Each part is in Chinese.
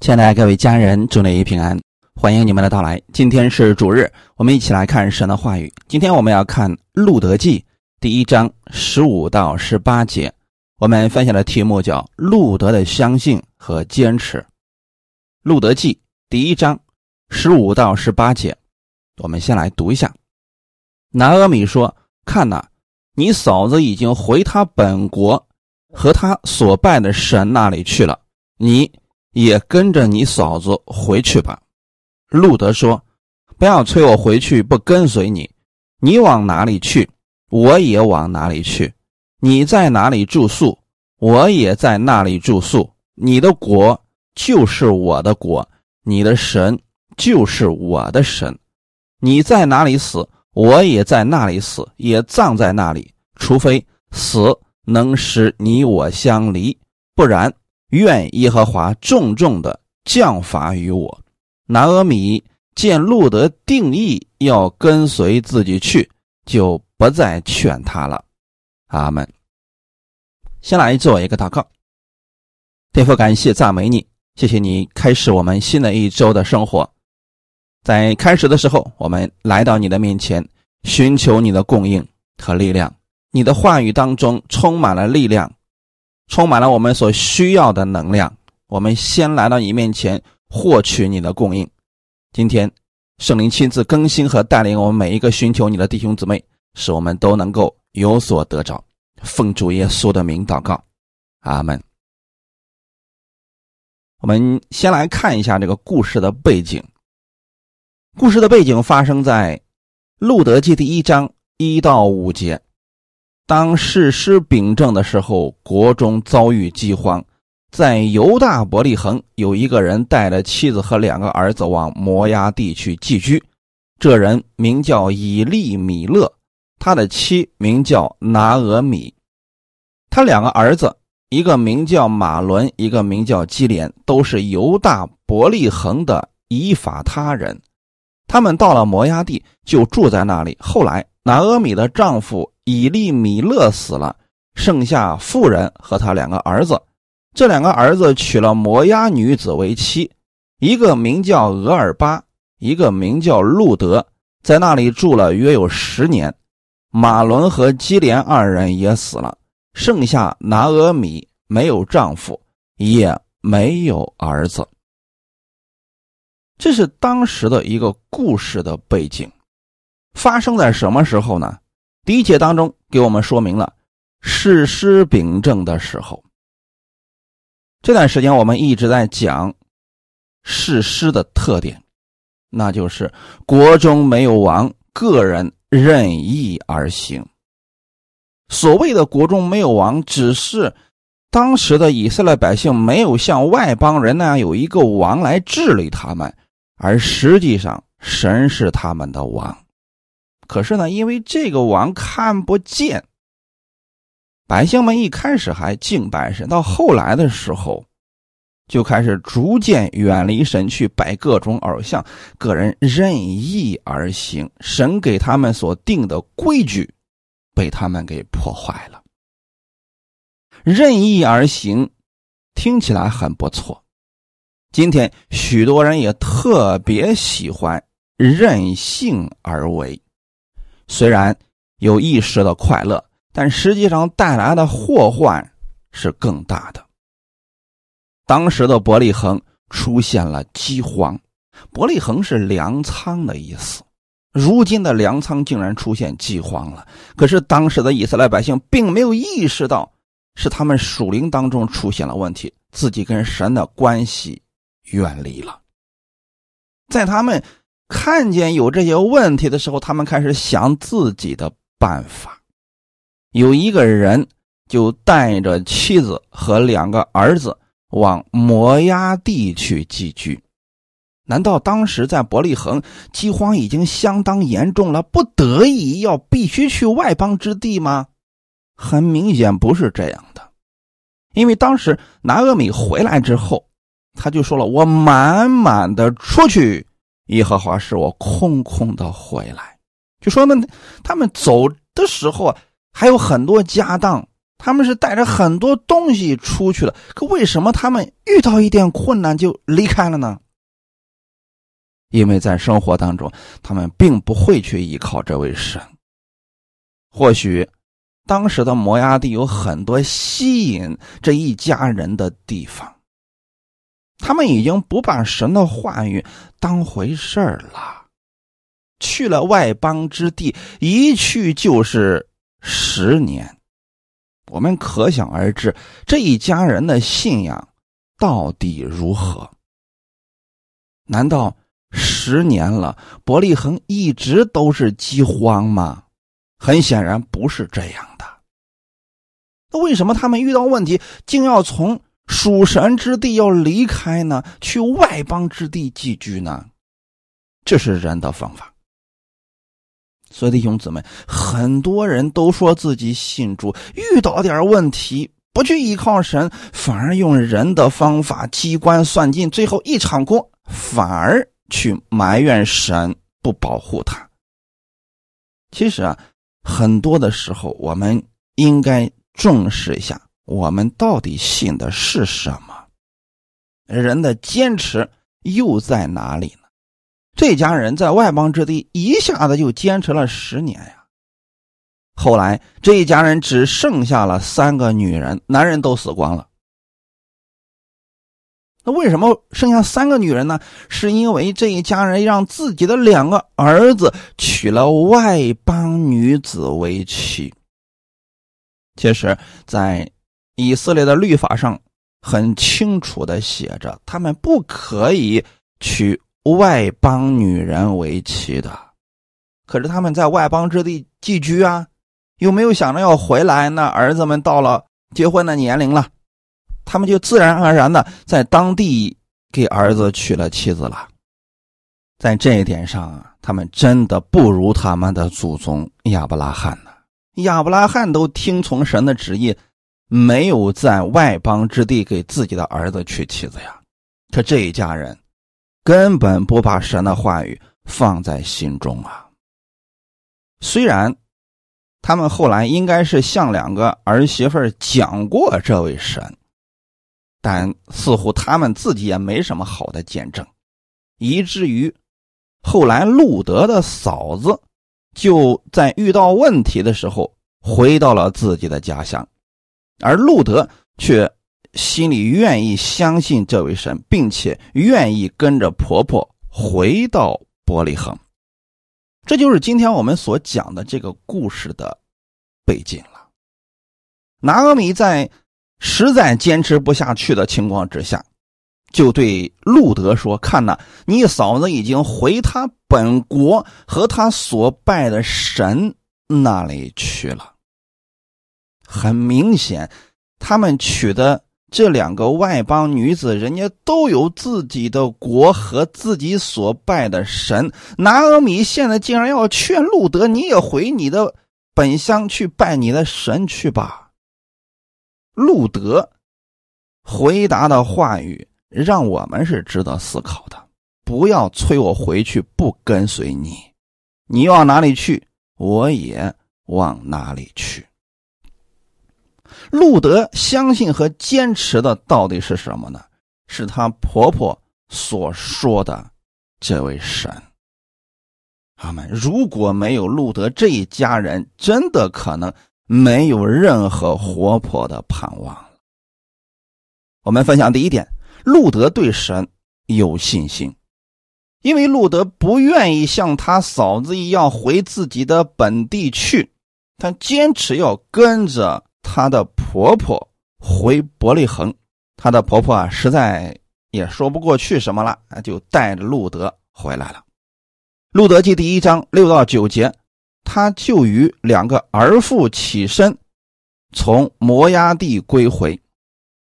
亲爱的各位家人，祝你平安，欢迎你们的到来。今天是主日，我们一起来看神的话语。今天我们要看《路德记》第一章十五到十八节。我们分享的题目叫“路德的相信和坚持”。《路德记》第一章十五到十八节，我们先来读一下。拿阿米说：“看呐，你嫂子已经回他本国和他所拜的神那里去了，你。”也跟着你嫂子回去吧，路德说：“不要催我回去，不跟随你。你往哪里去，我也往哪里去。你在哪里住宿，我也在那里住宿。你的国就是我的国，你的神就是我的神。你在哪里死，我也在那里死，也葬在那里。除非死能使你我相离，不然。”愿耶和华重重的降罚于我。拿阿米见路德定义要跟随自己去，就不再劝他了。阿门。先来做一个祷告。天父，感谢赞美你，谢谢你开始我们新的一周的生活。在开始的时候，我们来到你的面前，寻求你的供应和力量。你的话语当中充满了力量。充满了我们所需要的能量，我们先来到你面前获取你的供应。今天圣灵亲自更新和带领我们每一个寻求你的弟兄姊妹，使我们都能够有所得着。奉主耶稣的名祷告，阿门。我们先来看一下这个故事的背景。故事的背景发生在路德记第一章一到五节。当士师秉政的时候，国中遭遇饥荒，在犹大伯利恒有一个人带着妻子和两个儿子往摩崖地去寄居。这人名叫以利米勒，他的妻名叫拿俄米，他两个儿子，一个名叫马伦，一个名叫基连，都是犹大伯利恒的以法他人。他们到了摩崖地，就住在那里。后来拿俄米的丈夫。以利米勒死了，剩下妇人和他两个儿子。这两个儿子娶了摩押女子为妻，一个名叫俄尔巴，一个名叫路德，在那里住了约有十年。马伦和基连二人也死了，剩下拿俄米没有丈夫，也没有儿子。这是当时的一个故事的背景，发生在什么时候呢？第一节当中给我们说明了士师秉政的时候，这段时间我们一直在讲士师的特点，那就是国中没有王，个人任意而行。所谓的国中没有王，只是当时的以色列百姓没有像外邦人那样有一个王来治理他们，而实际上神是他们的王。可是呢，因为这个王看不见，百姓们一开始还敬拜神，到后来的时候，就开始逐渐远离神，去拜各种偶像，个人任意而行，神给他们所定的规矩，被他们给破坏了。任意而行，听起来很不错。今天许多人也特别喜欢任性而为。虽然有一时的快乐，但实际上带来的祸患是更大的。当时的伯利恒出现了饥荒，伯利恒是粮仓的意思。如今的粮仓竟然出现饥荒了，可是当时的以色列百姓并没有意识到是他们属灵当中出现了问题，自己跟神的关系远离了，在他们。看见有这些问题的时候，他们开始想自己的办法。有一个人就带着妻子和两个儿子往摩崖地去寄居。难道当时在伯利恒饥荒已经相当严重了，不得已要必须去外邦之地吗？很明显不是这样的，因为当时拿俄米回来之后，他就说了：“我满满的出去。”耶和华使我空空的回来，就说呢，他们走的时候啊，还有很多家当他们是带着很多东西出去了，可为什么他们遇到一点困难就离开了呢？因为在生活当中，他们并不会去依靠这位神。或许当时的摩崖地有很多吸引这一家人的地方，他们已经不把神的话语当回事儿了，去了外邦之地，一去就是十年。我们可想而知，这一家人的信仰到底如何？难道十年了，伯利恒一直都是饥荒吗？很显然不是这样的。那为什么他们遇到问题，竟要从属神之地要离开呢？去外邦之地寄居呢？这是人的方法。所以弟兄姊妹，很多人都说自己信主，遇到点问题不去依靠神，反而用人的方法机关算尽，最后一场空，反而去埋怨神不保护他。其实啊，很多的时候，我们应该重视一下，我们到底信的是什么，人的坚持又在哪里呢？这家人在外邦之地一下子就坚持了十年呀。后来这一家人只剩下了三个女人，男人都死光了。那为什么剩下三个女人呢？是因为这一家人让自己的两个儿子娶了外邦女子为妻。其实，在以色列的律法上很清楚的写着，他们不可以娶。外邦女人为妻的，可是他们在外邦之地寄居啊，又没有想着要回来。那儿子们到了结婚的年龄了，他们就自然而然的在当地给儿子娶了妻子了。在这一点上啊，他们真的不如他们的祖宗亚伯拉罕呢。亚伯拉罕都听从神的旨意，没有在外邦之地给自己的儿子娶妻子呀。可这一家人。根本不把神的话语放在心中啊！虽然他们后来应该是向两个儿媳妇讲过这位神，但似乎他们自己也没什么好的见证，以至于后来路德的嫂子就在遇到问题的时候回到了自己的家乡，而路德却。心里愿意相信这位神，并且愿意跟着婆婆回到伯利恒，这就是今天我们所讲的这个故事的背景了。拿阿米在实在坚持不下去的情况之下，就对路德说：“看呐，你嫂子已经回他本国和他所拜的神那里去了。很明显，他们娶的。”这两个外邦女子，人家都有自己的国和自己所拜的神。拿阿米现在竟然要劝路德，你也回你的本乡去拜你的神去吧。路德回答的话语让我们是值得思考的。不要催我回去，不跟随你，你往哪里去，我也往哪里去。路德相信和坚持的到底是什么呢？是她婆婆所说的这位神。他们如果没有路德这一家人，真的可能没有任何活泼的盼望。我们分享第一点：路德对神有信心，因为路德不愿意像他嫂子一样回自己的本地去，他坚持要跟着。她的婆婆回伯利恒，她的婆婆啊，实在也说不过去什么了，就带着路德回来了。路德记第一章六到九节，他就与两个儿妇起身，从摩崖地归回，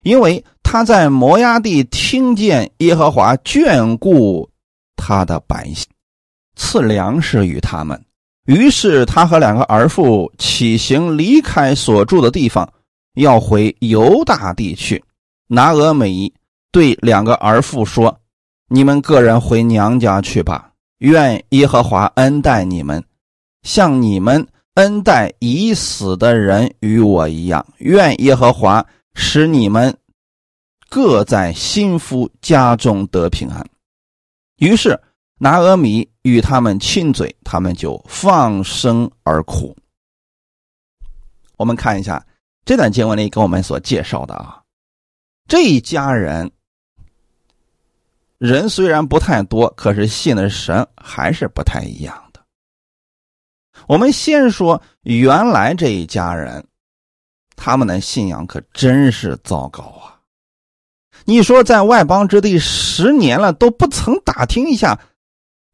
因为他在摩崖地听见耶和华眷顾他的百姓，赐粮食与他们。于是他和两个儿妇起行，离开所住的地方，要回犹大地去。拿俄美对两个儿妇说：“你们个人回娘家去吧，愿耶和华恩待你们，像你们恩待已死的人与我一样。愿耶和华使你们各在心腹家中得平安。”于是拿俄米与他们亲嘴，他们就放声而哭。我们看一下这段经文里给我们所介绍的啊，这一家人人虽然不太多，可是信的神还是不太一样的。我们先说原来这一家人，他们的信仰可真是糟糕啊！你说在外邦之地十年了，都不曾打听一下，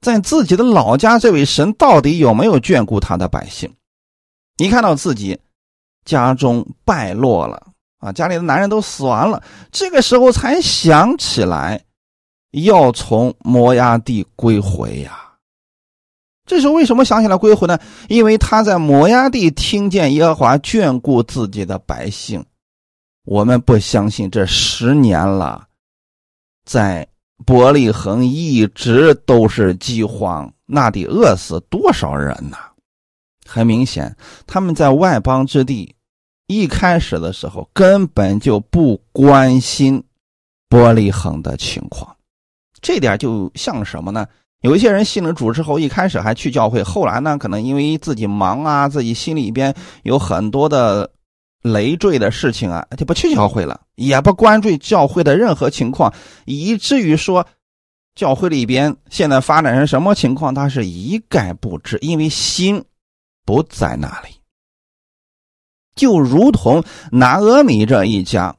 在自己的老家这位神到底有没有眷顾他的百姓？你看到自己。家中败落了啊！家里的男人都死完了，这个时候才想起来要从摩崖地归回呀。这时候为什么想起来归回呢？因为他在摩崖地听见耶和华眷顾自己的百姓。我们不相信这十年了，在伯利恒一直都是饥荒，那得饿死多少人呢？很明显，他们在外邦之地，一开始的时候根本就不关心伯利恒的情况。这点就像什么呢？有一些人信了主之后，一开始还去教会，后来呢，可能因为自己忙啊，自己心里边有很多的累赘的事情啊，就不去教会了，也不关注教会的任何情况，以至于说教会里边现在发展成什么情况，他是一概不知，因为心。不在那里，就如同拿俄米这一家，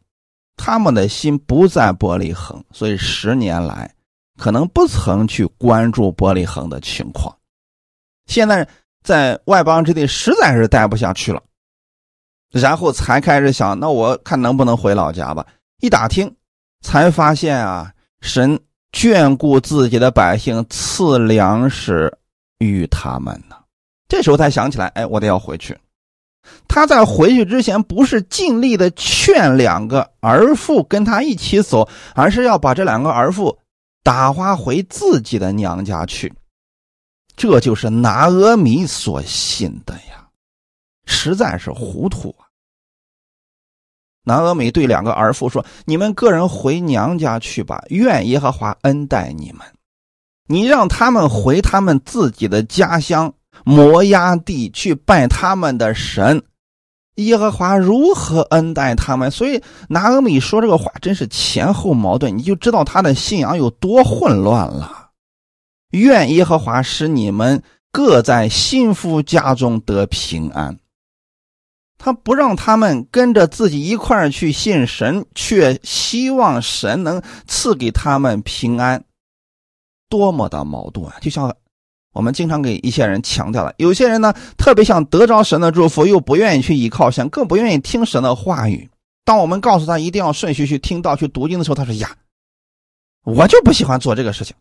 他们的心不在伯利恒，所以十年来可能不曾去关注伯利恒的情况。现在在外邦之地实在是待不下去了，然后才开始想，那我看能不能回老家吧。一打听，才发现啊，神眷顾自己的百姓，赐粮食与他们呢。这时候才想起来，哎，我得要回去。他在回去之前，不是尽力的劝两个儿妇跟他一起走，而是要把这两个儿妇打发回自己的娘家去。这就是拿阿米所信的呀，实在是糊涂啊！南阿米对两个儿妇说：“你们个人回娘家去吧，愿耶和华恩待你们。你让他们回他们自己的家乡。”摩崖地去拜他们的神，耶和华如何恩待他们？所以拿俄米说这个话真是前后矛盾，你就知道他的信仰有多混乱了。愿耶和华使你们各在幸福家中得平安。他不让他们跟着自己一块儿去信神，却希望神能赐给他们平安，多么的矛盾啊！就像。我们经常给一些人强调了，有些人呢特别想得着神的祝福，又不愿意去依靠神，更不愿意听神的话语。当我们告诉他一定要顺序去听到、去读经的时候，他说：“呀，我就不喜欢做这个事情，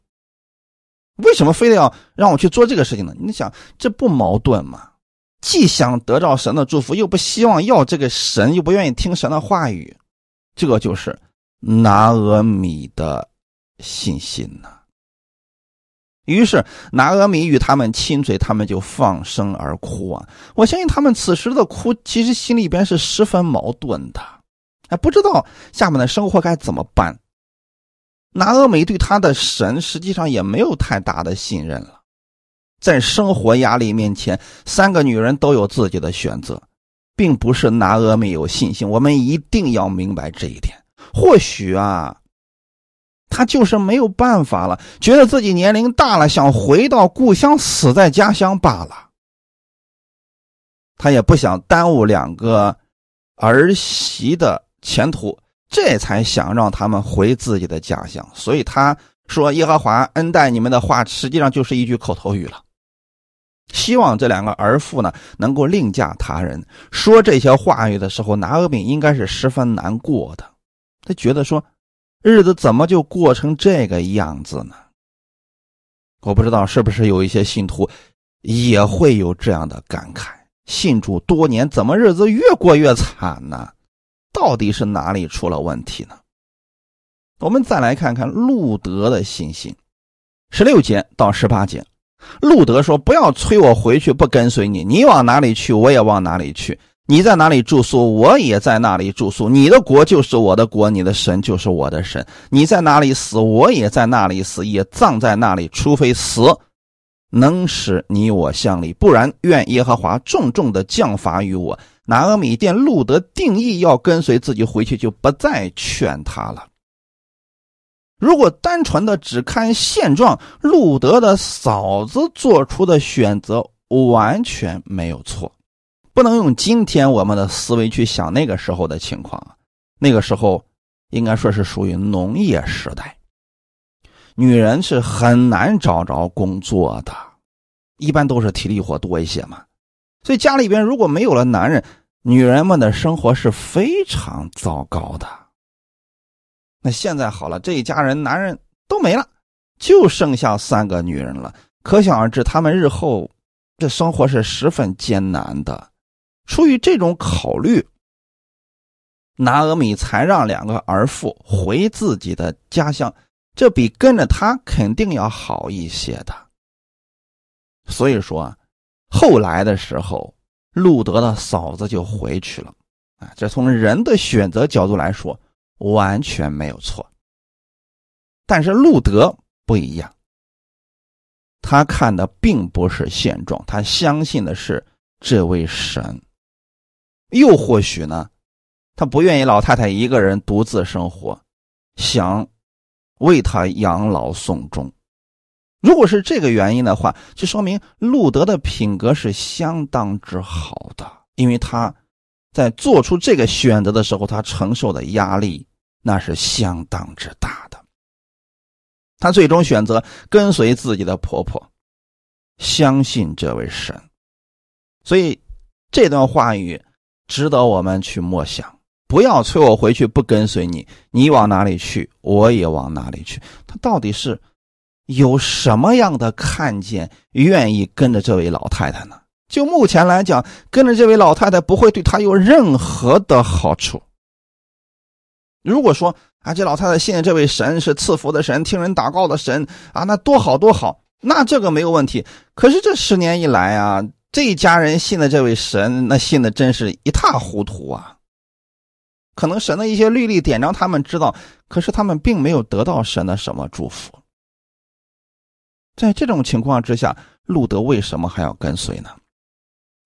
为什么非得要让我去做这个事情呢？”你想，这不矛盾吗？既想得到神的祝福，又不希望要这个神，又不愿意听神的话语，这就是拿阿米的信心呐。于是拿阿米与他们亲嘴，他们就放声而哭啊！我相信他们此时的哭，其实心里边是十分矛盾的，哎，不知道下面的生活该怎么办。拿阿米对他的神实际上也没有太大的信任了，在生活压力面前，三个女人都有自己的选择，并不是拿阿米有信心。我们一定要明白这一点。或许啊。他就是没有办法了，觉得自己年龄大了，想回到故乡，死在家乡罢了。他也不想耽误两个儿媳的前途，这才想让他们回自己的家乡。所以他说：“耶和华恩待你们的话，实际上就是一句口头语了。希望这两个儿妇呢，能够另嫁他人。说这些话语的时候，拿阿敏应该是十分难过的。他觉得说。”日子怎么就过成这个样子呢？我不知道是不是有一些信徒也会有这样的感慨：信主多年，怎么日子越过越惨呢？到底是哪里出了问题呢？我们再来看看路德的信心，十六节到十八节。路德说：“不要催我回去，不跟随你。你往哪里去，我也往哪里去。你在哪里住宿，我也在那里住宿。你的国就是我的国，你的神就是我的神。你在哪里死，我也在那里死，也葬在那里。除非死能使你我相离，不然愿耶和华重重的降罚于我。”拿俄米店路德定义要跟随自己回去，就不再劝他了。如果单纯的只看现状，路德的嫂子做出的选择完全没有错，不能用今天我们的思维去想那个时候的情况。那个时候应该说是属于农业时代，女人是很难找着工作的，一般都是体力活多一些嘛。所以家里边如果没有了男人，女人们的生活是非常糟糕的。那现在好了，这一家人男人都没了，就剩下三个女人了。可想而知，他们日后这生活是十分艰难的。出于这种考虑，拿俄米才让两个儿妇回自己的家乡，这比跟着他肯定要好一些的。所以说，后来的时候，路德的嫂子就回去了。啊，这从人的选择角度来说。完全没有错，但是路德不一样，他看的并不是现状，他相信的是这位神。又或许呢，他不愿意老太太一个人独自生活，想为他养老送终。如果是这个原因的话，就说明路德的品格是相当之好的，因为他在做出这个选择的时候，他承受的压力。那是相当之大的。她最终选择跟随自己的婆婆，相信这位神。所以这段话语值得我们去默想。不要催我回去，不跟随你，你往哪里去，我也往哪里去。他到底是有什么样的看见，愿意跟着这位老太太呢？就目前来讲，跟着这位老太太不会对他有任何的好处。如果说啊，这老太太信的这位神是赐福的神，听人祷告的神啊，那多好多好，那这个没有问题。可是这十年以来啊，这一家人信的这位神，那信的真是一塌糊涂啊。可能神的一些律例典章他们知道，可是他们并没有得到神的什么祝福。在这种情况之下，路德为什么还要跟随呢？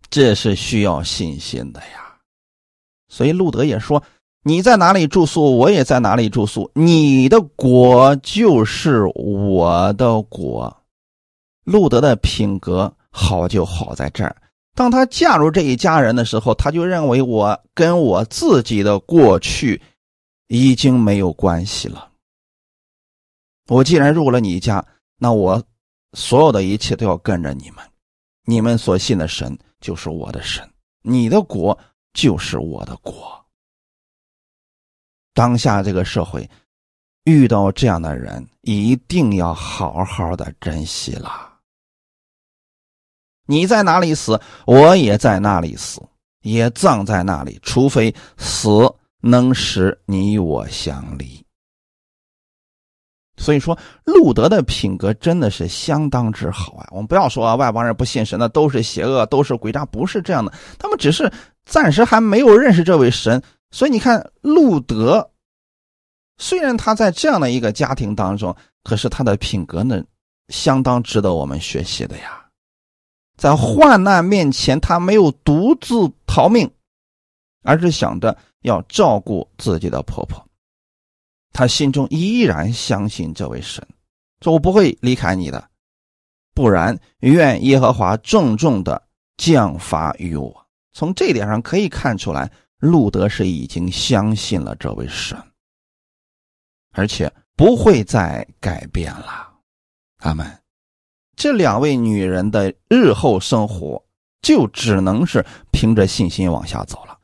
这是需要信心的呀。所以路德也说。你在哪里住宿，我也在哪里住宿。你的国就是我的国。路德的品格好就好在这儿。当他嫁入这一家人的时候，他就认为我跟我自己的过去已经没有关系了。我既然入了你家，那我所有的一切都要跟着你们。你们所信的神就是我的神，你的国就是我的国。当下这个社会，遇到这样的人，一定要好好的珍惜了。你在哪里死，我也在那里死，也葬在那里，除非死能使你我相离。所以说，路德的品格真的是相当之好啊！我们不要说啊外邦人不信神的都是邪恶，都是鬼诈，不是这样的，他们只是暂时还没有认识这位神。所以你看，路德虽然他在这样的一个家庭当中，可是他的品格呢，相当值得我们学习的呀。在患难面前，他没有独自逃命，而是想着要照顾自己的婆婆。他心中依然相信这位神，说我不会离开你的，不然愿耶和华重重的降罚于我。从这点上可以看出来。路德是已经相信了这位神，而且不会再改变了。他们这两位女人的日后生活就只能是凭着信心往下走了。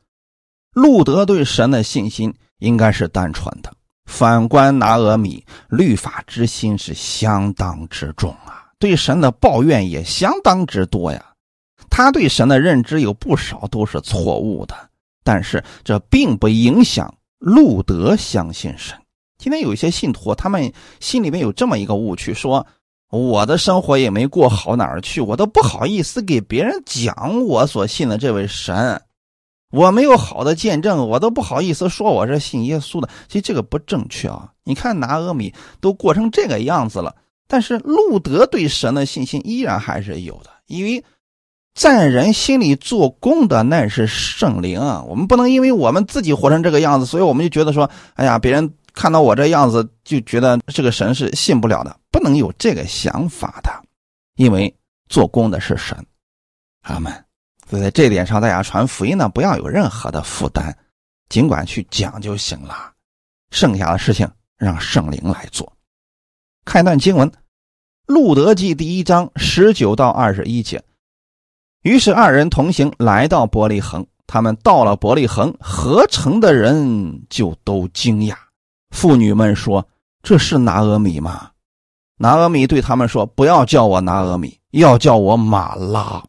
路德对神的信心应该是单纯的，反观拿俄米，律法之心是相当之重啊，对神的抱怨也相当之多呀。他对神的认知有不少都是错误的。但是这并不影响路德相信神。今天有一些信徒，他们心里面有这么一个误区：说我的生活也没过好哪儿去，我都不好意思给别人讲我所信的这位神。我没有好的见证，我都不好意思说我是信耶稣的。其实这个不正确啊！你看拿阿米都过成这个样子了，但是路德对神的信心依然还是有的，因为在人心里做工的那是圣灵啊。我们不能因为我们自己活成这个样子，所以我们就觉得说，哎呀，别人看到我这样子就觉得这个神是信不了的，不能有这个想法的，因为做工的是神。阿门。所以在这点上，大家传福音呢，不要有任何的负担，尽管去讲就行了。剩下的事情让圣灵来做。看一段经文，《路德记》第一章十九到二十一节。于是二人同行，来到伯利恒。他们到了伯利恒，合成的人就都惊讶。妇女们说：“这是拿阿米吗？”拿阿米对他们说：“不要叫我拿阿米，要叫我马拉。”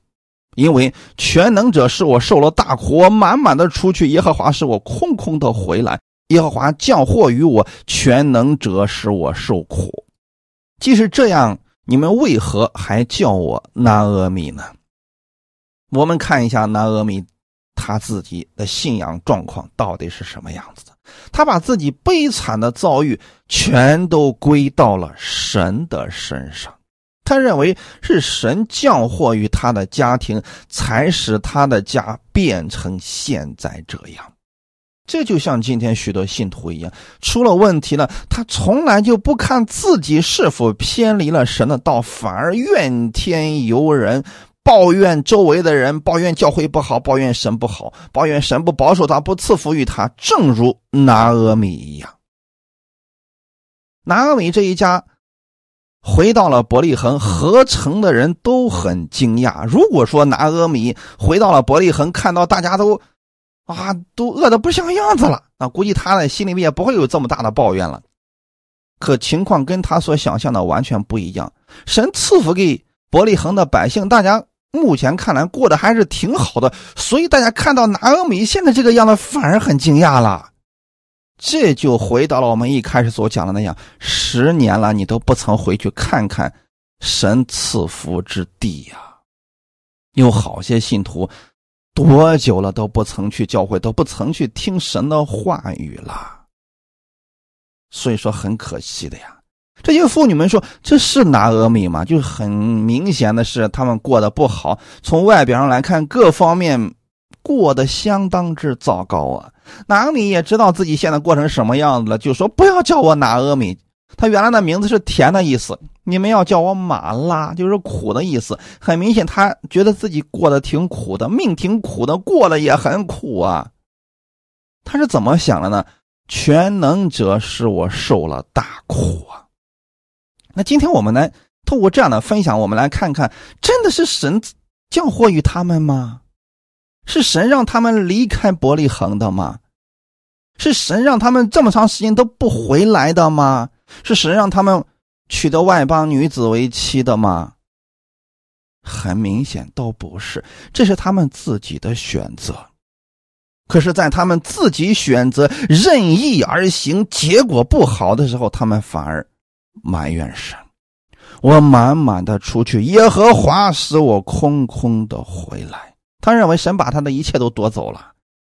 因为全能者使我受了大苦，我满满的出去；耶和华使我空空的回来。耶和华降祸于我，全能者使我受苦。即使这样，你们为何还叫我拿阿米呢？我们看一下拿阿米他自己的信仰状况到底是什么样子的。他把自己悲惨的遭遇全都归到了神的身上。他认为是神降祸于他的家庭，才使他的家变成现在这样。这就像今天许多信徒一样，出了问题了，他从来就不看自己是否偏离了神的道，反而怨天尤人，抱怨周围的人，抱怨教会不好，抱怨神不好，抱怨神不保守他，不赐福于他。正如拿阿米一样，拿阿米这一家。回到了伯利恒，合成的人都很惊讶。如果说拿阿米回到了伯利恒，看到大家都啊都饿得不像样子了，那估计他的心里面也不会有这么大的抱怨了。可情况跟他所想象的完全不一样。神赐福给伯利恒的百姓，大家目前看来过得还是挺好的，所以大家看到拿阿米现在这个样子，反而很惊讶了。这就回到了我们一开始所讲的那样，十年了，你都不曾回去看看神赐福之地呀。有好些信徒，多久了都不曾去教会，都不曾去听神的话语了。所以说很可惜的呀。这些妇女们说：“这是拿阿米吗？”就很明显的是，他们过得不好。从外表上来看，各方面过得相当之糟糕啊。拿阿米也知道自己现在过成什么样子了，就说不要叫我拿阿米，他原来的名字是甜的意思，你们要叫我马拉，就是苦的意思。很明显，他觉得自己过得挺苦的，命挺苦的，过得也很苦啊。他是怎么想的呢？全能者使我受了大苦啊。那今天我们来透过这样的分享，我们来看看，真的是神降祸于他们吗？是神让他们离开伯利恒的吗？是神让他们这么长时间都不回来的吗？是神让他们娶得外邦女子为妻的吗？很明显都不是，这是他们自己的选择。可是，在他们自己选择任意而行，结果不好的时候，他们反而埋怨神：“我满满的出去，耶和华使我空空的回来。”他认为神把他的一切都夺走了。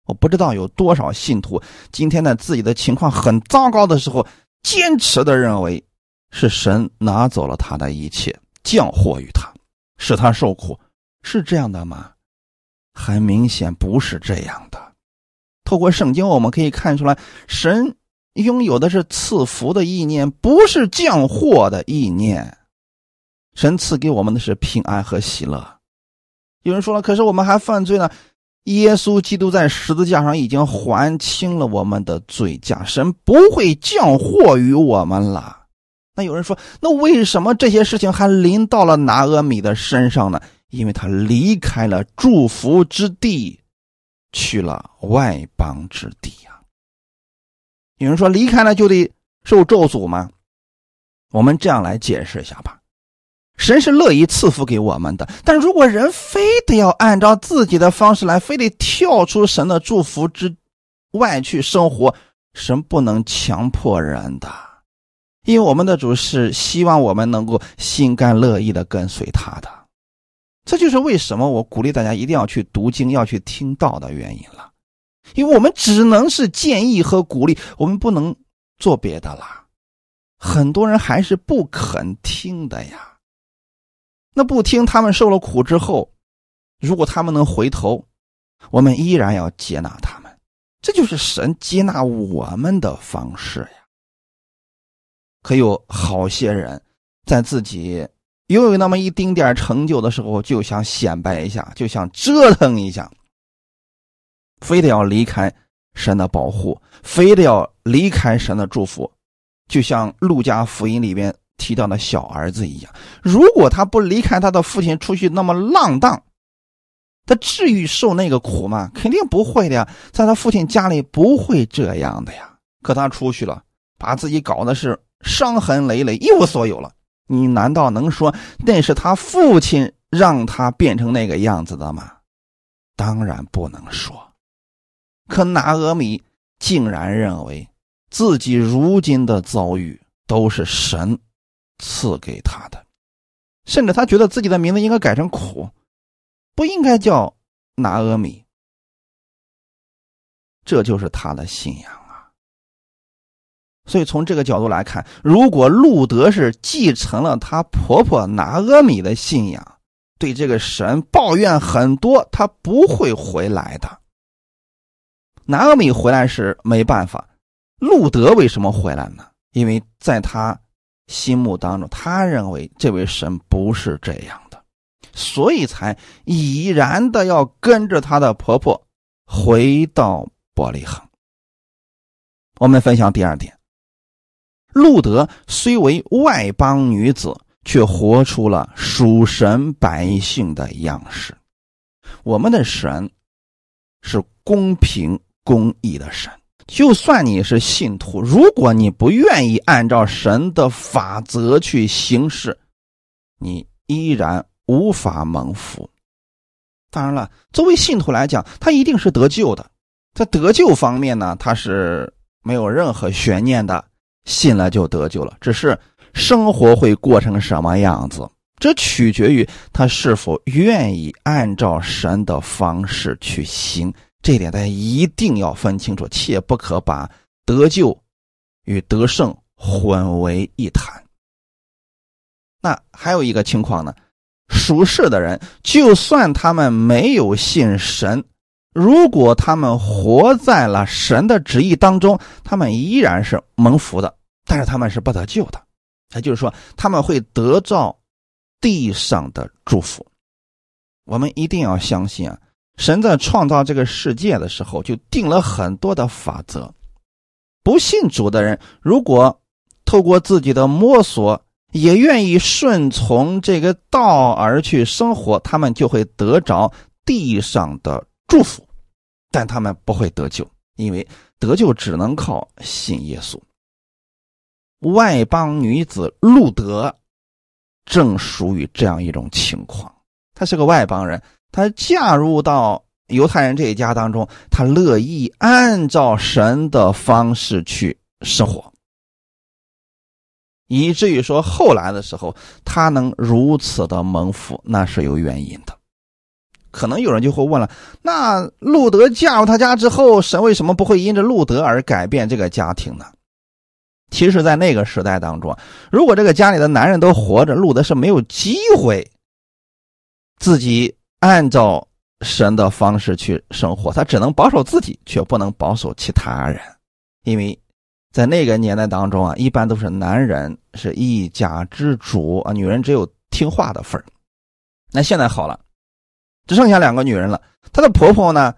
我不知道有多少信徒今天在自己的情况很糟糕的时候，坚持的认为是神拿走了他的一切，降祸于他，使他受苦，是这样的吗？很明显不是这样的。透过圣经，我们可以看出来，神拥有的是赐福的意念，不是降祸的意念。神赐给我们的是平安和喜乐。有人说了，可是我们还犯罪呢。耶稣基督在十字架上已经还清了我们的罪价，神不会降祸于我们了。那有人说，那为什么这些事情还临到了拿阿米的身上呢？因为他离开了祝福之地，去了外邦之地呀。有人说，离开了就得受咒诅吗？我们这样来解释一下吧。神是乐意赐福给我们的，但如果人非得要按照自己的方式来，非得跳出神的祝福之外去生活，神不能强迫人的，因为我们的主是希望我们能够心甘乐意的跟随他的。这就是为什么我鼓励大家一定要去读经、要去听道的原因了。因为我们只能是建议和鼓励，我们不能做别的啦。很多人还是不肯听的呀。那不听，他们受了苦之后，如果他们能回头，我们依然要接纳他们。这就是神接纳我们的方式呀。可有好些人，在自己拥有那么一丁点成就的时候，就想显摆一下，就想折腾一下。非得要离开神的保护，非得要离开神的祝福，就像路加福音里边提到的小儿子一样。如果他不离开他的父亲，出去那么浪荡，他至于受那个苦吗？肯定不会的呀。在他父亲家里不会这样的呀。可他出去了，把自己搞的是伤痕累累，一无所有了。你难道能说那是他父亲让他变成那个样子的吗？当然不能说。可拿阿米竟然认为自己如今的遭遇都是神赐给他的，甚至他觉得自己的名字应该改成苦，不应该叫拿阿米。这就是他的信仰啊。所以从这个角度来看，如果路德是继承了他婆婆拿阿米的信仰，对这个神抱怨很多，他不会回来的。拿阿米回来时没办法，路德为什么回来呢？因为在他心目当中，他认为这位神不是这样的，所以才毅然的要跟着他的婆婆回到伯利恒。我们分享第二点：路德虽为外邦女子，却活出了属神百姓的样式。我们的神是公平。公义的神，就算你是信徒，如果你不愿意按照神的法则去行事，你依然无法蒙福。当然了，作为信徒来讲，他一定是得救的，在得救方面呢，他是没有任何悬念的，信了就得救了。只是生活会过成什么样子，这取决于他是否愿意按照神的方式去行。这点大家一定要分清楚，切不可把得救与得胜混为一谈。那还有一个情况呢，属世的人，就算他们没有信神，如果他们活在了神的旨意当中，他们依然是蒙福的，但是他们是不得救的。也就是说，他们会得到地上的祝福。我们一定要相信啊。神在创造这个世界的时候，就定了很多的法则。不信主的人，如果透过自己的摸索，也愿意顺从这个道而去生活，他们就会得着地上的祝福，但他们不会得救，因为得救只能靠信耶稣。外邦女子路德正属于这样一种情况，她是个外邦人。她嫁入到犹太人这一家当中，她乐意按照神的方式去生活，以至于说后来的时候，她能如此的蒙福，那是有原因的。可能有人就会问了：那路德嫁入他家之后，神为什么不会因着路德而改变这个家庭呢？其实，在那个时代当中，如果这个家里的男人都活着，路德是没有机会自己。按照神的方式去生活，他只能保守自己，却不能保守其他人，因为在那个年代当中啊，一般都是男人是一家之主啊，女人只有听话的份那现在好了，只剩下两个女人了。她的婆婆呢，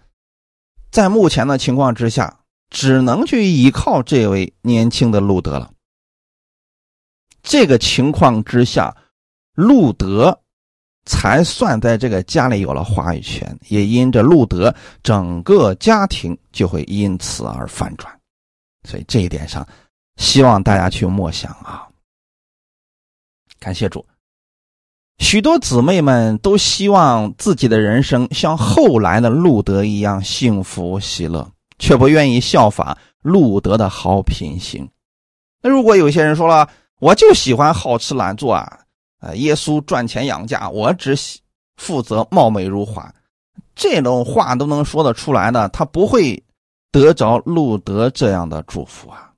在目前的情况之下，只能去依靠这位年轻的路德了。这个情况之下，路德。才算在这个家里有了话语权，也因着路德，整个家庭就会因此而反转。所以这一点上，希望大家去默想啊。感谢主，许多姊妹们都希望自己的人生像后来的路德一样幸福喜乐，却不愿意效法路德的好品行。那如果有些人说了，我就喜欢好吃懒做啊，啊，耶稣赚钱养家，我只负责貌美如花，这种话都能说得出来的，他不会得着路德这样的祝福啊。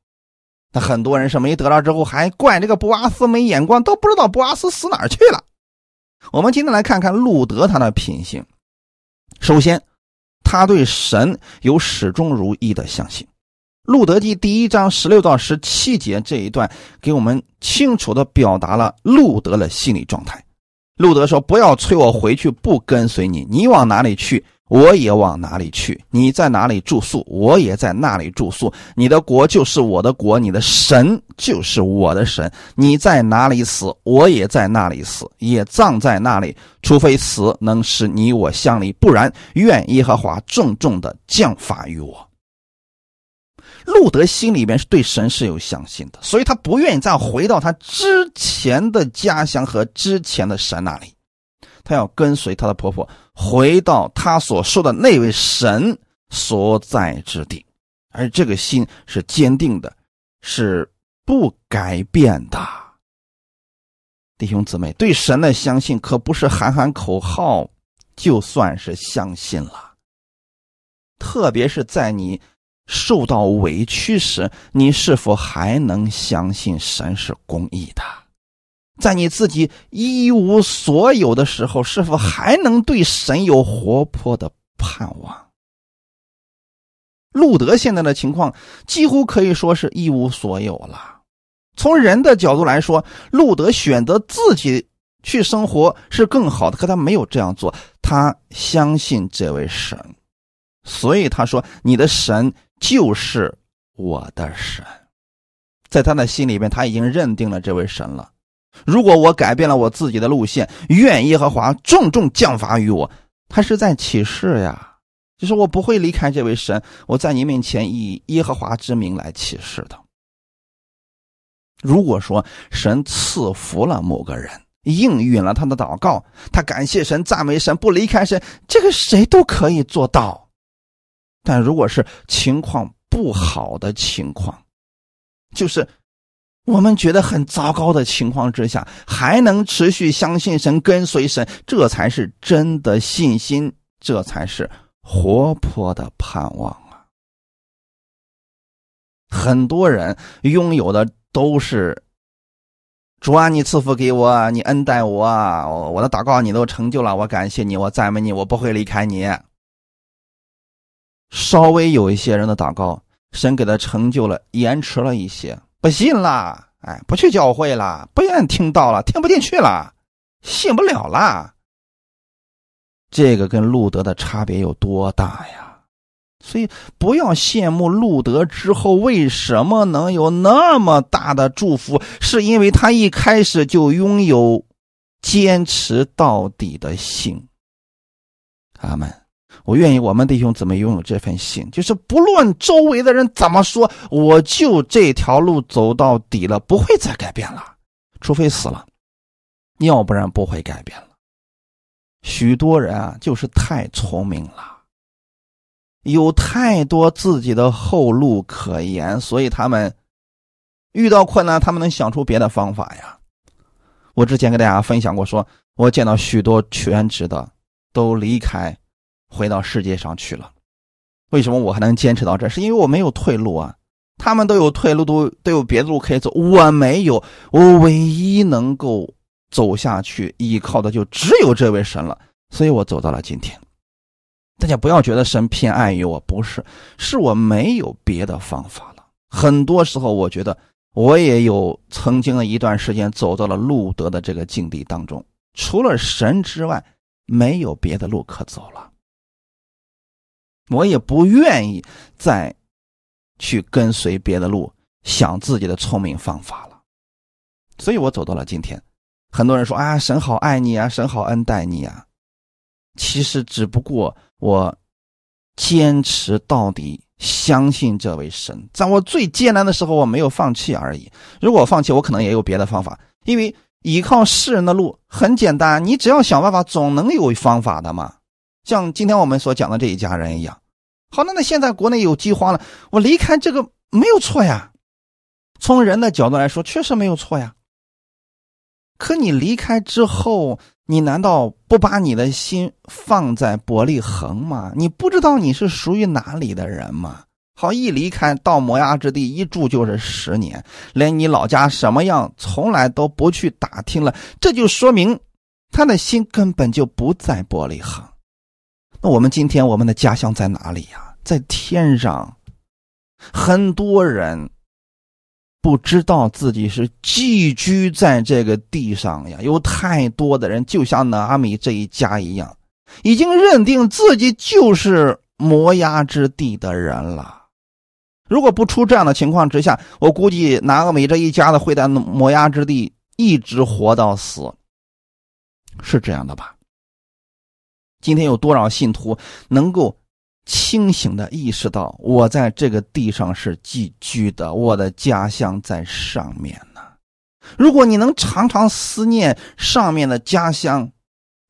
那很多人是没得到之后，还怪这个博阿斯没眼光，都不知道博阿斯死哪去了。我们今天来看看路德他的品性。首先，他对神有始终如一的相信。路德记第一章十六到十七节这一段，给我们清楚的表达了路德的心理状态。路德说：“不要催我回去，不跟随你，你往哪里去？”我也往哪里去？你在哪里住宿？我也在那里住宿。你的国就是我的国，你的神就是我的神。你在哪里死，我也在那里死，也葬在那里。除非死能使你我相离，不然愿耶和华重重的降罚于我。路德心里边是对神是有相信的，所以他不愿意再回到他之前的家乡和之前的神那里。他要跟随他的婆婆回到她所说的那位神所在之地，而这个心是坚定的，是不改变的。弟兄姊妹，对神的相信可不是喊喊口号就算是相信了。特别是在你受到委屈时，你是否还能相信神是公义的？在你自己一无所有的时候，是否还能对神有活泼的盼望？路德现在的情况几乎可以说是一无所有了。从人的角度来说，路德选择自己去生活是更好的，可他没有这样做。他相信这位神，所以他说：“你的神就是我的神。”在他的心里边，他已经认定了这位神了。如果我改变了我自己的路线，愿耶和华重重降罚于我。他是在启示呀，就是我不会离开这位神，我在你面前以耶和华之名来启示的。如果说神赐福了某个人，应允了他的祷告，他感谢神、赞美神、不离开神，这个谁都可以做到。但如果是情况不好的情况，就是。我们觉得很糟糕的情况之下，还能持续相信神、跟随神，这才是真的信心，这才是活泼的盼望啊！很多人拥有的都是主啊，你赐福给我，你恩待我，我的祷告你都成就了，我感谢你，我赞美你，我不会离开你。稍微有一些人的祷告，神给他成就了，延迟了一些。不信啦，哎，不去教会了，不愿意听到了，听不进去了，信不了了。这个跟路德的差别有多大呀？所以不要羡慕路德之后为什么能有那么大的祝福，是因为他一开始就拥有坚持到底的心。阿门。我愿意我们弟兄姊妹拥有这份心，就是不论周围的人怎么说，我就这条路走到底了，不会再改变了，除非死了，要不然不会改变了。许多人啊，就是太聪明了，有太多自己的后路可言，所以他们遇到困难，他们能想出别的方法呀。我之前跟大家分享过，说我见到许多全职的都离开。回到世界上去了，为什么我还能坚持到这？是因为我没有退路啊！他们都有退路，都都有别的路可以走，我没有。我唯一能够走下去依靠的就只有这位神了，所以我走到了今天。大家不要觉得神偏爱于我，不是，是我没有别的方法了。很多时候，我觉得我也有曾经的一段时间走到了路德的这个境地当中，除了神之外，没有别的路可走了。我也不愿意再去跟随别的路，想自己的聪明方法了，所以我走到了今天。很多人说：“啊，神好爱你啊，神好恩待你啊。”其实只不过我坚持到底，相信这位神，在我最艰难的时候，我没有放弃而已。如果放弃，我可能也有别的方法，因为依靠世人的路很简单，你只要想办法，总能有方法的嘛。像今天我们所讲的这一家人一样。好，那那现在国内有饥荒了，我离开这个没有错呀。从人的角度来说，确实没有错呀。可你离开之后，你难道不把你的心放在伯利恒吗？你不知道你是属于哪里的人吗？好，一离开到摩崖之地，一住就是十年，连你老家什么样，从来都不去打听了，这就说明他的心根本就不在伯利恒。那我们今天我们的家乡在哪里呀？在天上。很多人。不知道自己是寄居在这个地上呀，有太多的人就像拿米这一家一样，已经认定自己就是摩崖之地的人了。如果不出这样的情况之下，我估计拿阿米这一家子会在摩崖之地一直活到死，是这样的吧？今天有多少信徒能够？清醒的意识到，我在这个地上是寄居的，我的家乡在上面呢。如果你能常常思念上面的家乡，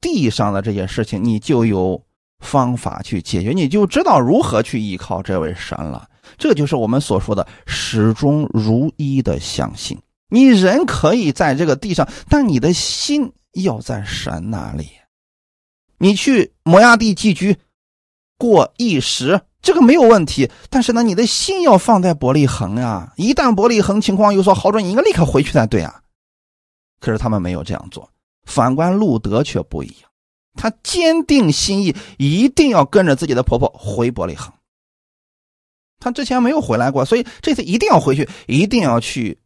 地上的这些事情，你就有方法去解决，你就知道如何去依靠这位神了。这就是我们所说的始终如一的相信。你人可以在这个地上，但你的心要在神那里。你去摩崖地寄居。过一时，这个没有问题，但是呢，你的心要放在伯利恒呀。一旦伯利恒情况有所好转，你应该立刻回去才对啊。可是他们没有这样做，反观路德却不一样，他坚定心意，一定要跟着自己的婆婆回伯利恒。他之前没有回来过，所以这次一定要回去，一定要去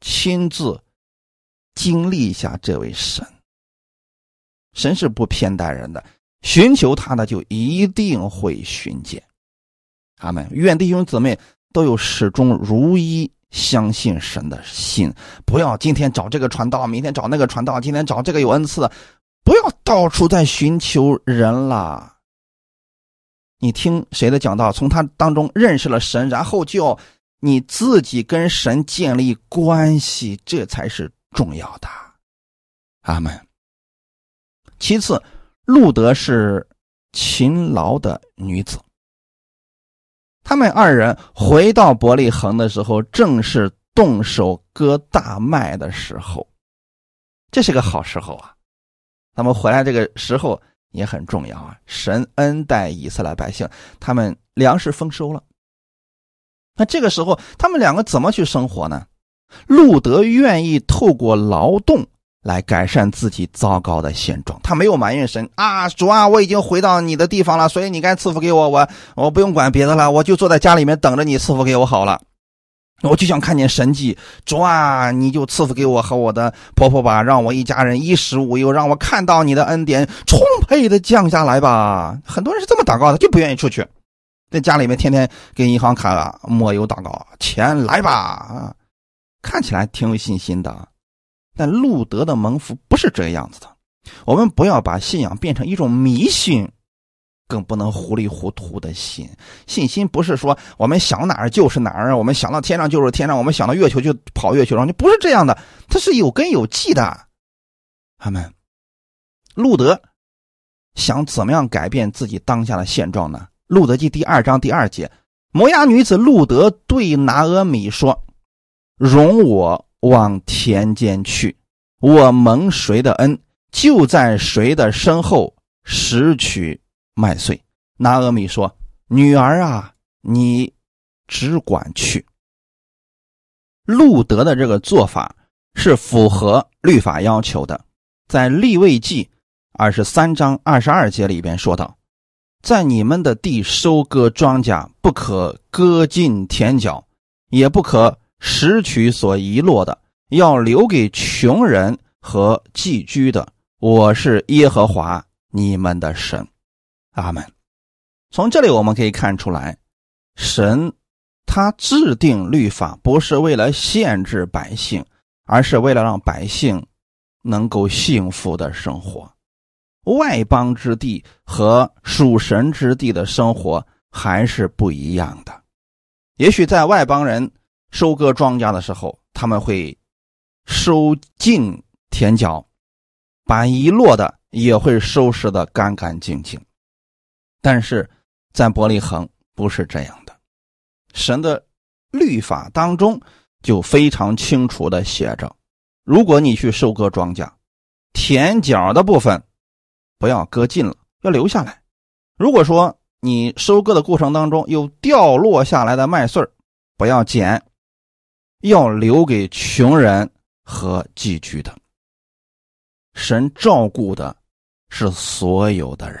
亲自经历一下这位神。神是不偏待人的。寻求他的就一定会寻见，阿门。愿弟兄姊妹都有始终如一相信神的心，不要今天找这个传道，明天找那个传道，今天找这个有恩赐的，不要到处在寻求人了。你听谁的讲道，从他当中认识了神，然后就你自己跟神建立关系，这才是重要的。阿门。其次。路德是勤劳的女子。他们二人回到伯利恒的时候，正是动手割大麦的时候，这是个好时候啊。他们回来这个时候也很重要啊。神恩待以色列百姓，他们粮食丰收了。那这个时候，他们两个怎么去生活呢？路德愿意透过劳动。来改善自己糟糕的现状，他没有埋怨神啊，主啊，我已经回到你的地方了，所以你该赐福给我，我我不用管别的了，我就坐在家里面等着你赐福给我好了。我就想看见神迹，主啊，你就赐福给我和我的婆婆吧，让我一家人衣食无忧，让我看到你的恩典充沛的降下来吧。很多人是这么祷告的，就不愿意出去，在家里面天天给银行卡抹油祷告，钱来吧啊，看起来挺有信心的。但路德的蒙福不是这个样子的，我们不要把信仰变成一种迷信，更不能糊里糊涂的信。信心不是说我们想哪儿就是哪儿，我们想到天上就是天上，我们想到月球就跑月球上，就不是这样的。它是有根有据的。他们，路德想怎么样改变自己当下的现状呢？路德记第二章第二节，摩押女子路德对拿阿米说：“容我。”往田间去，我蒙谁的恩，就在谁的身后拾取麦穗。拿阿米说：“女儿啊，你只管去。”路德的这个做法是符合律法要求的，在立位记二十三章二十二节里边说道：“在你们的地收割庄稼，不可割尽田角，也不可。”拾取所遗落的，要留给穷人和寄居的。我是耶和华你们的神，阿门。从这里我们可以看出来，神他制定律法不是为了限制百姓，而是为了让百姓能够幸福的生活。外邦之地和属神之地的生活还是不一样的。也许在外邦人。收割庄稼的时候，他们会收尽田角，把遗落的也会收拾的干干净净。但是在伯利恒不是这样的，神的律法当中就非常清楚的写着：如果你去收割庄稼，田角的部分不要割尽了，要留下来。如果说你收割的过程当中有掉落下来的麦穗不要捡，要留给穷人和寄居的。神照顾的是所有的人，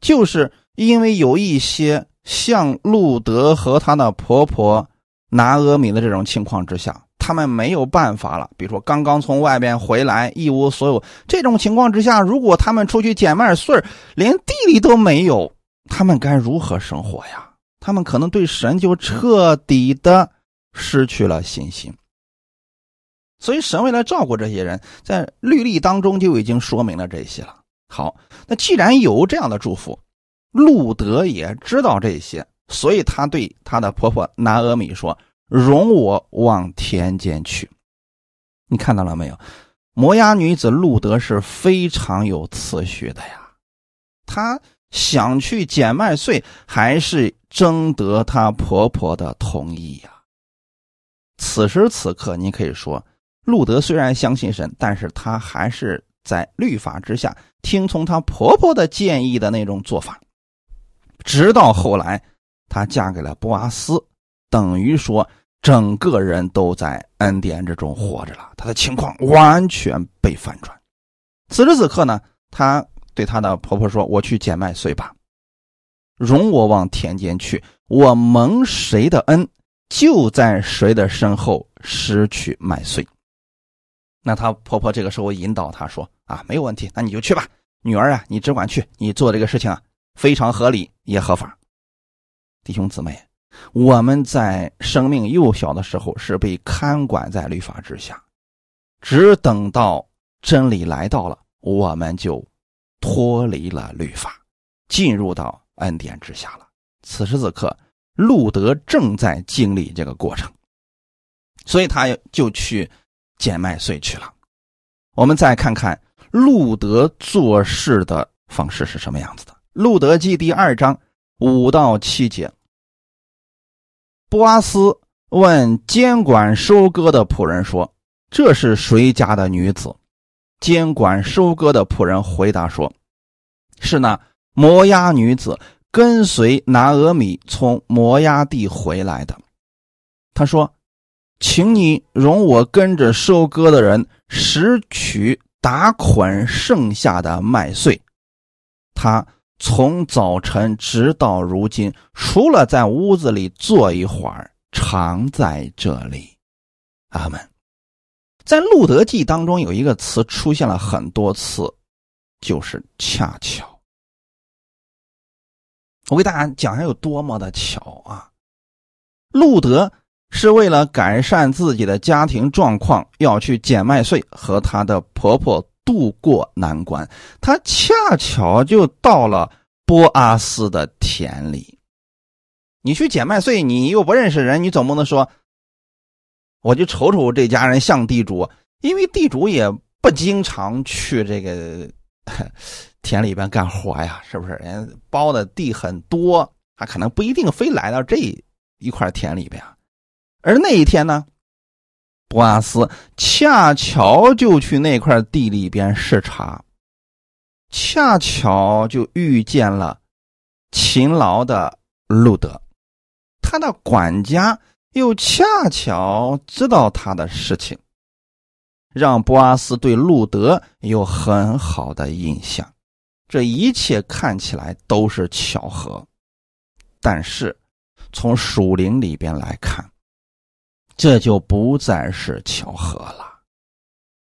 就是因为有一些像路德和他的婆婆拿阿米的这种情况之下，他们没有办法了。比如说刚刚从外边回来，一无所有，这种情况之下，如果他们出去捡麦穗连地里都没有，他们该如何生活呀？他们可能对神就彻底的失去了信心。所以，神为了照顾这些人，在律例当中就已经说明了这些了。好，那既然有这样的祝福，路德也知道这些，所以他对他的婆婆拿阿米说：“容我往田间去。”你看到了没有？摩押女子路德是非常有次序的呀。她想去捡麦穗，还是征得她婆婆的同意呀？此时此刻，你可以说。路德虽然相信神，但是他还是在律法之下听从她婆婆的建议的那种做法。直到后来，她嫁给了波阿斯，等于说整个人都在恩典之中活着了。她的情况完全被反转。此时此刻呢，她对她的婆婆说：“我去捡麦穗吧，容我往田间去。我蒙谁的恩，就在谁的身后拾取麦穗。”那她婆婆这个时候引导她说：“啊，没有问题，那你就去吧，女儿啊，你只管去，你做这个事情啊，非常合理也合法。”弟兄姊妹，我们在生命幼小的时候是被看管在律法之下，只等到真理来到了，我们就脱离了律法，进入到恩典之下了。此时此刻，路德正在经历这个过程，所以他就去。捡麦穗去了。我们再看看路德做事的方式是什么样子的。路德记第二章五到七节，波阿斯问监管收割的仆人说：“这是谁家的女子？”监管收割的仆人回答说：“是那摩押女子，跟随拿俄米从摩押地回来的。”他说。请你容我跟着收割的人拾取打捆剩下的麦穗。他从早晨直到如今，除了在屋子里坐一会儿，常在这里。阿门。在《路德记》当中有一个词出现了很多次，就是“恰巧”。我给大家讲一下有多么的巧啊！路德。是为了改善自己的家庭状况，要去捡麦穗和她的婆婆渡过难关。她恰巧就到了波阿斯的田里。你去捡麦穗，你又不认识人，你总不能说，我就瞅瞅这家人像地主，因为地主也不经常去这个田里边干活呀，是不是？人包的地很多，他可能不一定非来到这一块田里边。而那一天呢，波阿斯恰巧就去那块地里边视察，恰巧就遇见了勤劳的路德，他的管家又恰巧知道他的事情，让波阿斯对路德有很好的印象。这一切看起来都是巧合，但是从属灵里边来看。这就不再是巧合了。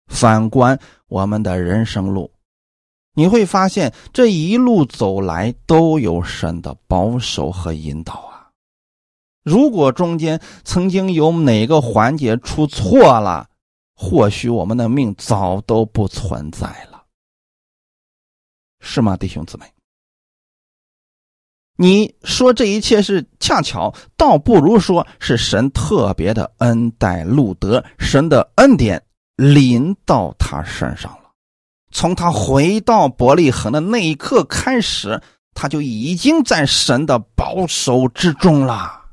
反观我们的人生路，你会发现这一路走来都有神的保守和引导啊。如果中间曾经有哪个环节出错了，或许我们的命早都不存在了，是吗，弟兄姊妹？你说这一切是恰巧，倒不如说是神特别的恩待路德，神的恩典临到他身上了。从他回到伯利恒的那一刻开始，他就已经在神的保守之中了。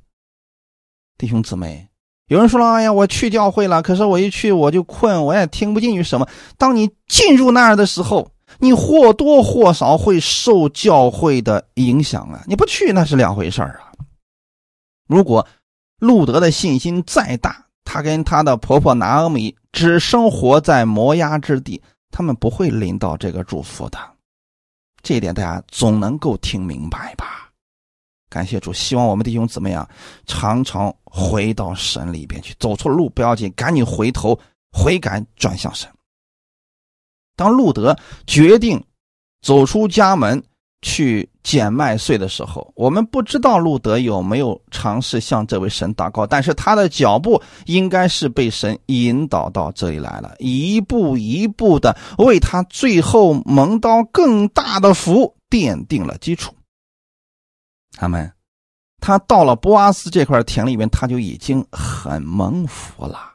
弟兄姊妹，有人说了：“哎呀，我去教会了，可是我一去我就困，我也听不进去什么。”当你进入那儿的时候，你或多或少会受教会的影响啊！你不去那是两回事儿啊。如果路德的信心再大，他跟他的婆婆拿阿米只生活在摩崖之地，他们不会领到这个祝福的。这一点大家总能够听明白吧？感谢主，希望我们弟兄姊妹啊，常常回到神里边去。走错路不要紧，赶紧回头悔改，转向神。当路德决定走出家门去捡麦穗的时候，我们不知道路德有没有尝试向这位神祷告，但是他的脚步应该是被神引导到这里来了，一步一步的为他最后蒙到更大的福奠定了基础。他们，他到了波阿斯这块田里面，他就已经很蒙福了。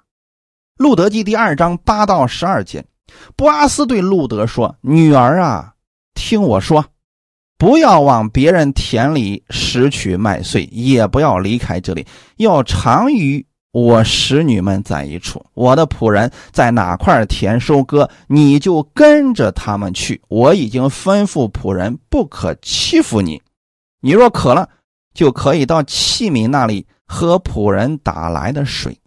路德记第二章八到十二节。波阿斯对路德说：“女儿啊，听我说，不要往别人田里拾取麦穗，也不要离开这里，要常与我使女们在一处。我的仆人在哪块田收割，你就跟着他们去。我已经吩咐仆人不可欺负你。你若渴了，就可以到器皿那里喝仆人打来的水。”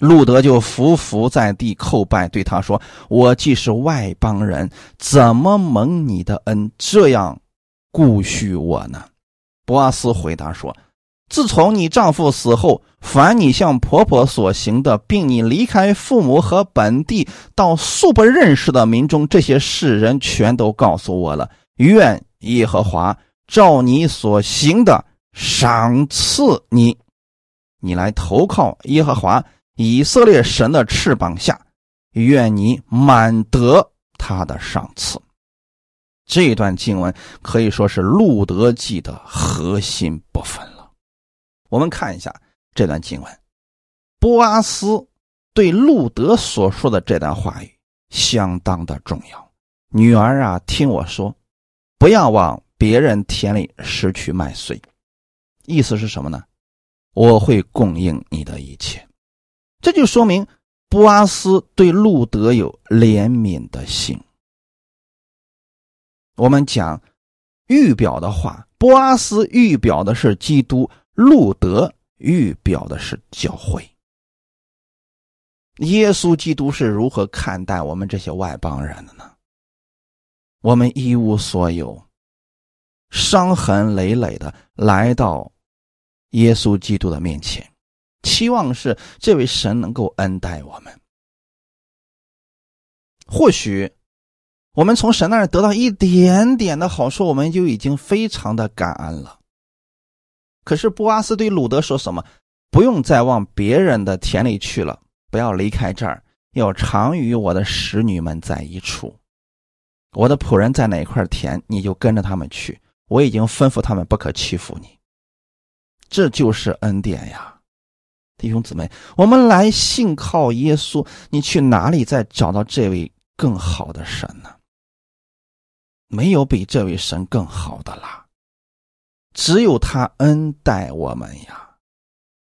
路德就伏伏在地叩拜，对他说：“我既是外邦人，怎么蒙你的恩，这样顾恤我呢？”博阿斯回答说：“自从你丈夫死后，凡你向婆婆所行的，并你离开父母和本地到素不认识的民中，这些世人全都告诉我了。愿耶和华照你所行的赏赐你，你来投靠耶和华。”以色列神的翅膀下，愿你满得他的赏赐。这段经文可以说是路德记的核心部分了。我们看一下这段经文，波阿斯对路德所说的这段话语相当的重要。女儿啊，听我说，不要往别人田里拾取麦穗。意思是什么呢？我会供应你的一切。这就说明布阿斯对路德有怜悯的心。我们讲预表的话，波阿斯预表的是基督，路德预表的是教会。耶稣基督是如何看待我们这些外邦人的呢？我们一无所有，伤痕累累的来到耶稣基督的面前。期望是这位神能够恩待我们。或许我们从神那儿得到一点点的好处，我们就已经非常的感恩了。可是布阿斯对鲁德说什么？不用再往别人的田里去了，不要离开这儿，要常与我的使女们在一处。我的仆人在哪块田，你就跟着他们去。我已经吩咐他们不可欺负你。这就是恩典呀。弟兄姊妹，我们来信靠耶稣，你去哪里再找到这位更好的神呢？没有比这位神更好的啦，只有他恩待我们呀。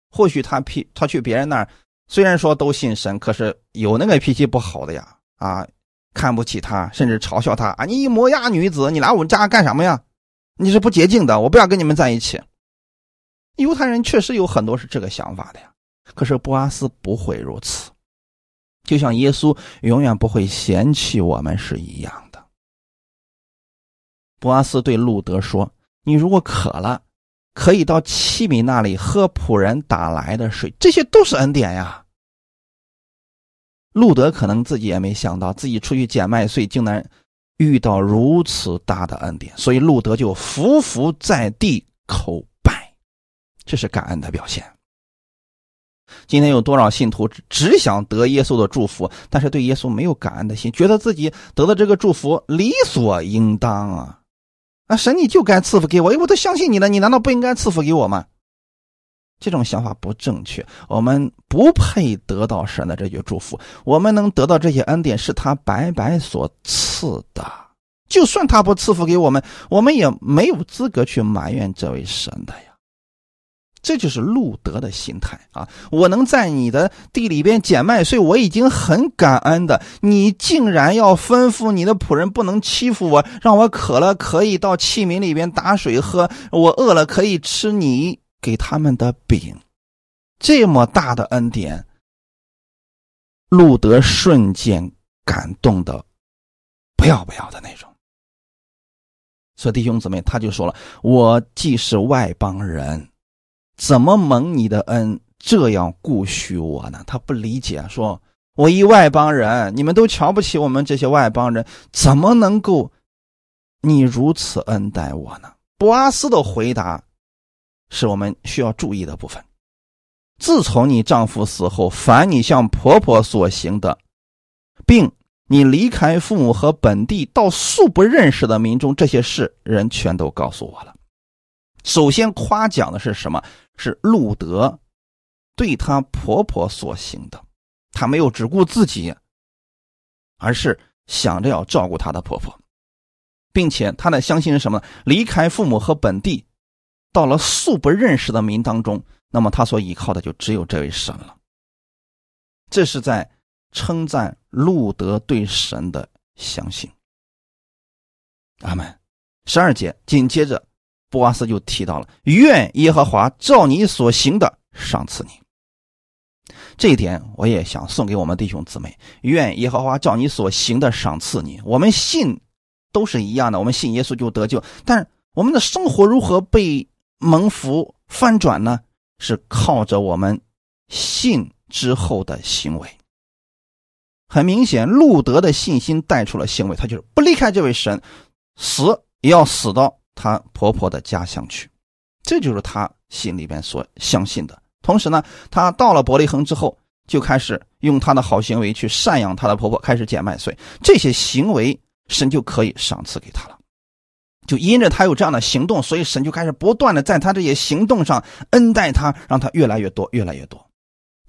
或许他脾他去别人那儿，虽然说都信神，可是有那个脾气不好的呀，啊，看不起他，甚至嘲笑他啊！你一摩押女子，你来我们家干什么呀？你是不洁净的，我不要跟你们在一起。犹太人确实有很多是这个想法的呀。可是布阿斯不会如此，就像耶稣永远不会嫌弃我们是一样的。布阿斯对路德说：“你如果渴了，可以到器皿那里喝仆人打来的水，这些都是恩典呀。”路德可能自己也没想到，自己出去捡麦穗，竟然遇到如此大的恩典，所以路德就伏伏在地叩拜，这是感恩的表现。今天有多少信徒只只想得耶稣的祝福，但是对耶稣没有感恩的心，觉得自己得的这个祝福理所应当啊！啊，神你就该赐福给我，我都相信你了，你难道不应该赐福给我吗？这种想法不正确，我们不配得到神的这句祝福。我们能得到这些恩典，是他白白所赐的。就算他不赐福给我们，我们也没有资格去埋怨这位神的呀。这就是路德的心态啊！我能在你的地里边捡麦穗，我已经很感恩的。你竟然要吩咐你的仆人不能欺负我，让我渴了可以到器皿里边打水喝，我饿了可以吃你给他们的饼。这么大的恩典，路德瞬间感动的不要不要的那种。所以弟兄姊妹，他就说了：“我既是外邦人。”怎么蒙你的恩这样顾恤我呢？他不理解，说我一外邦人，你们都瞧不起我们这些外邦人，怎么能够你如此恩待我呢？波阿斯的回答是我们需要注意的部分。自从你丈夫死后，凡你向婆婆所行的，并你离开父母和本地到素不认识的民众这些事，人全都告诉我了。首先夸奖的是什么？是路德对她婆婆所行的，她没有只顾自己，而是想着要照顾她的婆婆，并且她的相信是什么？离开父母和本地，到了素不认识的民当中，那么她所依靠的就只有这位神了。这是在称赞路德对神的相信。阿门。十二节紧接着。布阿斯就提到了：“愿耶和华照你所行的赏赐你。”这一点我也想送给我们弟兄姊妹：“愿耶和华照你所行的赏赐你。”我们信都是一样的，我们信耶稣就得救。但我们的生活如何被蒙福翻转呢？是靠着我们信之后的行为。很明显，路德的信心带出了行为，他就是不离开这位神，死也要死到。她婆婆的家乡去，这就是她心里边所相信的。同时呢，她到了伯利恒之后，就开始用她的好行为去赡养她的婆婆，开始捡麦穗。这些行为，神就可以赏赐给她了。就因着她有这样的行动，所以神就开始不断的在她这些行动上恩待她，让她越来越多，越来越多。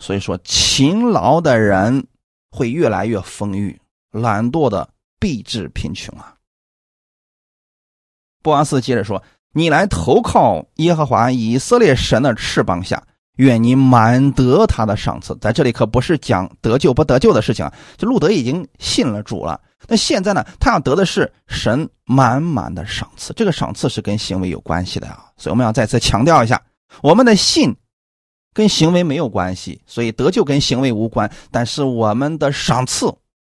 所以说，勤劳的人会越来越丰裕，懒惰的必致贫穷啊。波阿斯接着说：“你来投靠耶和华以色列神的翅膀下，愿你满得他的赏赐。”在这里可不是讲得救不得救的事情啊，就路德已经信了主了。那现在呢，他要得的是神满满的赏赐。这个赏赐是跟行为有关系的啊，所以我们要再次强调一下：我们的信跟行为没有关系，所以得救跟行为无关。但是我们的赏赐。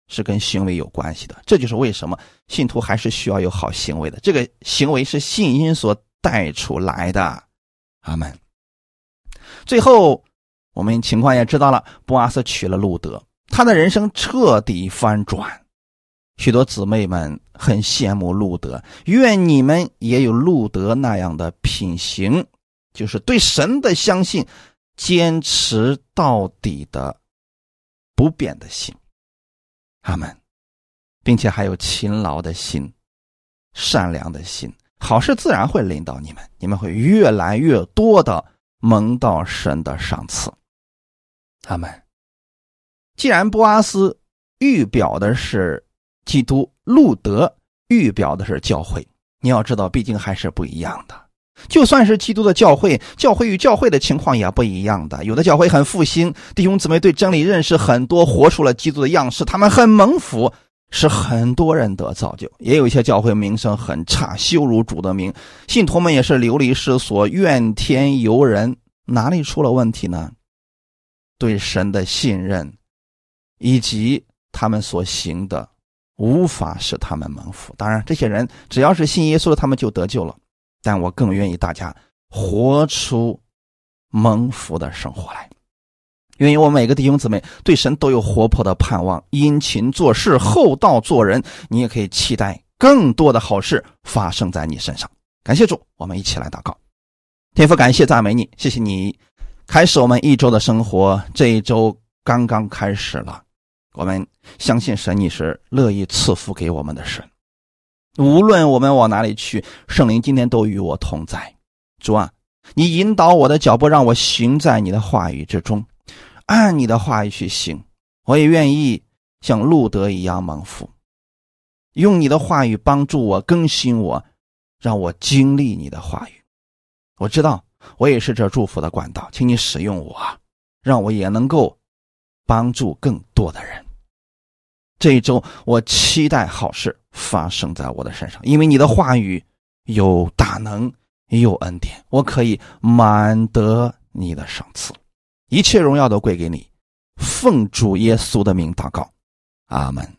是跟行为有关系的，这就是为什么信徒还是需要有好行为的。这个行为是信心所带出来的。阿门。最后，我们情况也知道了，布阿斯娶了路德，他的人生彻底翻转。许多姊妹们很羡慕路德，愿你们也有路德那样的品行，就是对神的相信，坚持到底的不变的心。他们，并且还有勤劳的心、善良的心，好事自然会临到你们，你们会越来越多的蒙到神的赏赐。他们，既然波阿斯预表的是基督，路德预表的是教会，你要知道，毕竟还是不一样的。就算是基督的教会，教会与教会的情况也不一样的。有的教会很复兴，弟兄姊妹对真理认识很多，活出了基督的样式，他们很蒙福，使很多人得造就。也有一些教会名声很差，羞辱主的名，信徒们也是流离失所，怨天尤人。哪里出了问题呢？对神的信任，以及他们所行的，无法使他们蒙福。当然，这些人只要是信耶稣的，他们就得救了。但我更愿意大家活出蒙福的生活来，愿意我每个弟兄姊妹对神都有活泼的盼望，殷勤做事，厚道做人。你也可以期待更多的好事发生在你身上。感谢主，我们一起来祷告。天父，感谢赞美你，谢谢你开始我们一周的生活。这一周刚刚开始了，我们相信神，你是乐意赐福给我们的神。无论我们往哪里去，圣灵今天都与我同在。主啊，你引导我的脚步，让我行在你的话语之中，按你的话语去行。我也愿意像路德一样蒙福，用你的话语帮助我更新我，让我经历你的话语。我知道我也是这祝福的管道，请你使用我，让我也能够帮助更多的人。这一周，我期待好事发生在我的身上，因为你的话语有大能，有恩典，我可以满得你的赏赐，一切荣耀都归给你。奉主耶稣的名祷告，阿门。